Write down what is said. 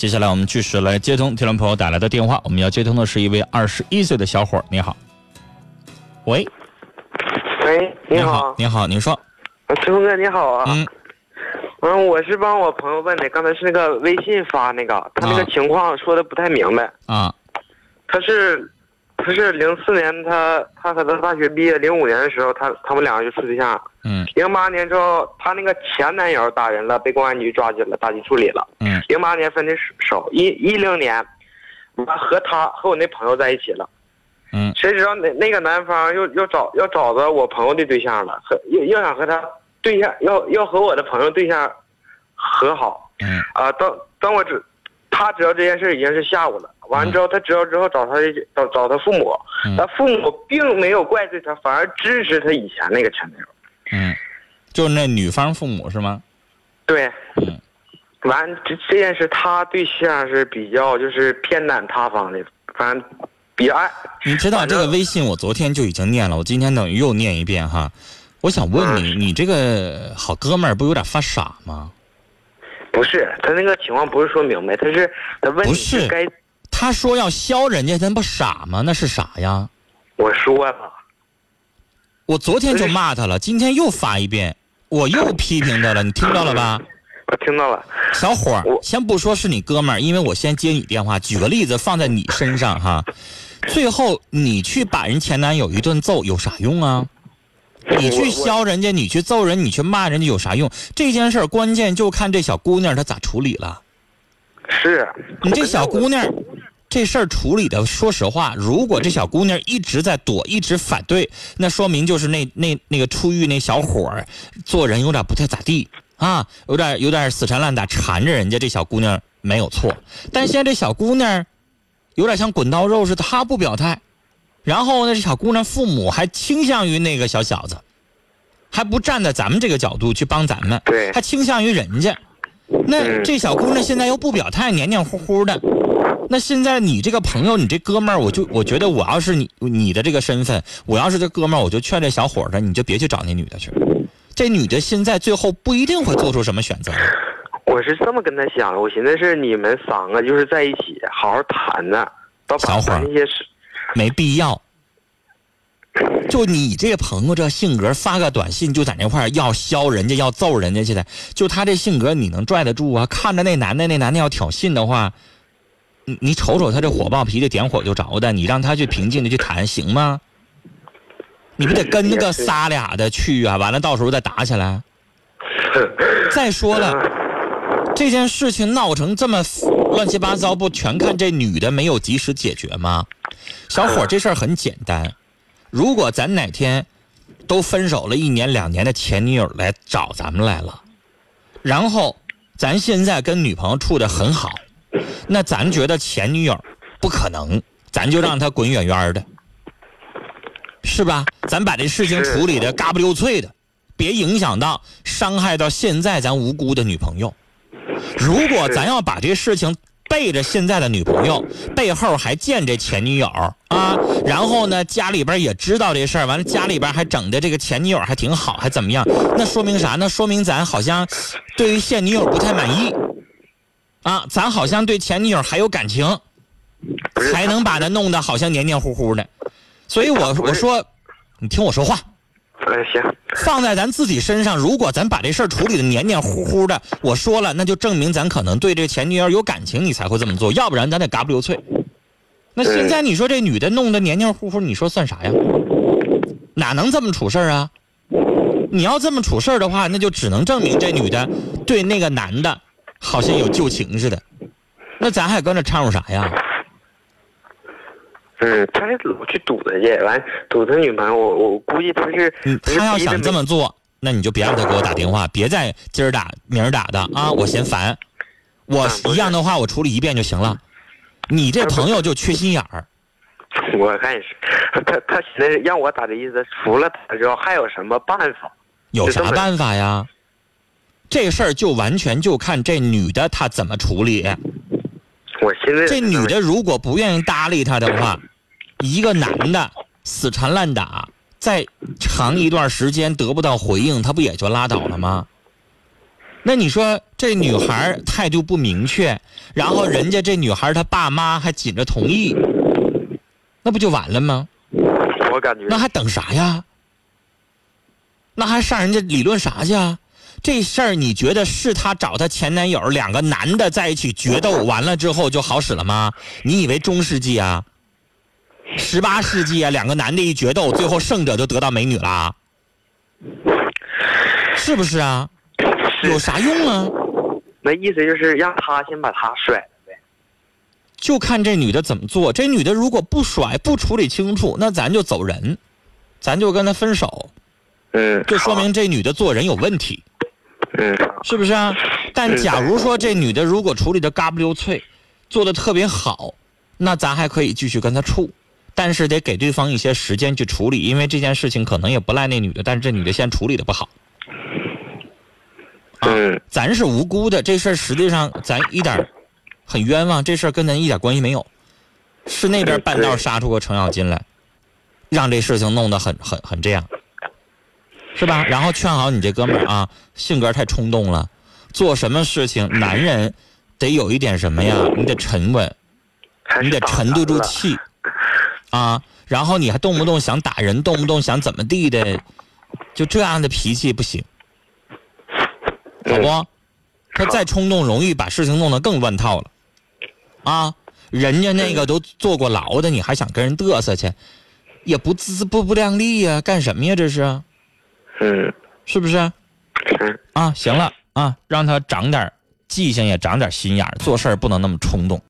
接下来我们继续来接通听众朋友打来的电话，我们要接通的是一位二十一岁的小伙儿，你好。喂，喂，你好，你好，您说，陈峰哥，你好啊。嗯嗯，我是帮我朋友问的，刚才是那个微信发那个，他那个啊情况说的不太明白。啊，他是，他是零四年他他和他大学毕业，零五年的时候他他们两个就处对象，嗯零八年之后他那个前男友打人了，被公安局抓进了，打击处理了。嗯零八年分的手，一一零年，完和他和我那朋友在一起了。嗯谁知道那那个男方又又找要找着我朋友的对象了，和又又想和他对象要要和我的朋友对象和好嗯啊。等等我知他知道这件事已经是下午了，完了之后他知道之后找他的找找他父母，嗯他父母并没有怪罪他，反而支持他以前那个前男友。嗯，就是那女方父母是吗？对，嗯完这这件事他对象是比较就是偏袒他方的，反正比较爱。你知道这个微信我昨天就已经念了，我今天等于又念一遍哈。我想问你，你这个好哥们儿不有点发傻吗？不是他那个情况不是说明白，他是他问你不是该他说要削人家，他不傻吗？那是傻呀！我说了，我昨天就骂他了，今天又发一遍，我又批评他了，你听到了吧？我听到了。小伙儿，先不说是你哥们儿，因为我先接你电话。举个例子放在你身上哈，最后你去把人前男友一顿揍有啥用啊？你去削人家，你去揍人，你去骂人家有啥用？这件事儿关键就看这小姑娘她咋处理了。是你这小姑娘，这事儿处理的，说实话，如果这小姑娘一直在躲，一直反对，那说明就是那那那个出狱那小伙儿做人有点不太咋地啊，有点有点死缠烂打，缠着人家这小姑娘没有错。但现在这小姑娘有点像滚刀肉似的，她不表态，然后呢，这小姑娘父母还倾向于那个小小子，还不站在咱们这个角度去帮咱们，对还倾向于人家。那嗯这小姑娘现在又不表态，黏黏糊糊的。那现在你这个朋友，你这哥们儿，我就我觉得我要是你你的这个身份，我要是这哥们儿，我就劝这小伙子，你就别去找那女的去。这女的现在最后不一定会做出什么选择。我是这么跟她想的，我寻思是你们三个就是在一起好好谈呢，到把小伙儿咱那些事，没必要。就你这朋友这性格，发个短信就在那块儿要削人家，要揍人家去的，就他这性格，你能拽得住啊？看着那男的，那男的要挑衅的话，你你瞅瞅他这火爆脾气，点火就着的，你让他去平静的去谈，行吗？你不得跟那个仨俩的去啊？完了到时候再打起来。再说了，这件事情闹成这么乱七八糟，不全看这女的没有及时解决吗？小伙，这事儿很简单。如果咱哪天都分手了一年两年的前女友来找咱们来了，然后咱现在跟女朋友处的很好，那咱觉得前女友不可能，咱就让她滚远远的，是吧？咱把这事情处理的嘎不溜脆的，别影响到伤害到现在咱无辜的女朋友。如果咱要把这事情背着现在的女朋友，背后还见这前女友啊，然后呢，家里边也知道这事儿，完了家里边还整的这个前女友还挺好，还怎么样？那说明啥？呢说明咱好像对于现女友不太满意啊，咱好像对前女友还有感情，才能把她弄得好像黏黏糊糊的。所以我我说，你听我说话。嗯，行，放在咱自己身上，如果咱把这事儿处理的黏黏糊糊的，我说了，那就证明咱可能对这前女友有感情，你才会这么做，要不然咱得嘎不溜脆。那现在你说这女的弄得黏黏糊糊，你说算啥呀？哪能这么处事儿啊？你要这么处事儿的话，那就只能证明这女的对那个男的好像有旧情似的，那咱还搁那掺和啥呀？嗯，他是老去堵他去，完堵他女朋友，我我估计他是嗯，他要想这么做，那你就别让他给我打电话，别再今儿打明儿打的啊，我嫌烦。我一样的话，我处理一遍就行了。你这朋友就缺心眼儿，我看也是，他他现在让我打的意思，除了他之后还有什么办法？有啥办法呀？这事儿就完全就看这女的她怎么处理。我现在这女的如果不愿意搭理他的话，一个男的死缠烂打，再长一段时间得不到回应，他不也就拉倒了吗？那你说这女孩态度不明确，然后人家这女孩她爸妈还紧着同意，那不就完了吗？我感觉那还等啥呀？那还上人家理论啥去啊？这事儿你觉得是她找她前男友两个男的在一起决斗完了之后就好使了吗？你以为中世纪啊？十八世纪啊？两个男的一决斗，最后胜者就得到美女啦？是不是啊？有啥用啊？那意思就是让他先把他甩了呗。就看这女的怎么做。这女的如果不甩不处理清楚，那咱就走人，咱就跟她分手，嗯，就说明这女的做人有问题，嗯是不是啊？但假如说这女的如果处理的嘎不溜脆，做的特别好，那咱还可以继续跟她处，但是得给对方一些时间去处理，因为这件事情可能也不赖那女的，但是这女的先处理的不好。啊咱是无辜的，这事儿实际上咱一点很冤枉，这事儿跟咱一点关系没有，是那边半道杀出个程咬金来，让这事情弄得很很很这样，是吧？然后劝好你这哥们儿啊，性格太冲动了，做什么事情男人得有一点什么呀？你得沉稳，你得沉得住气啊，然后你还动不动想打人，动不动想怎么地的，就这样的脾气不行。好不？他再冲动，容易把事情弄得更乱套了，啊！人家那个都坐过牢的，你还想跟人嘚瑟去，也不自不不量力呀、干什么呀？这是嗯是不是？是啊，行了啊，让他长点记性，也长点心眼儿做事儿不能那么冲动。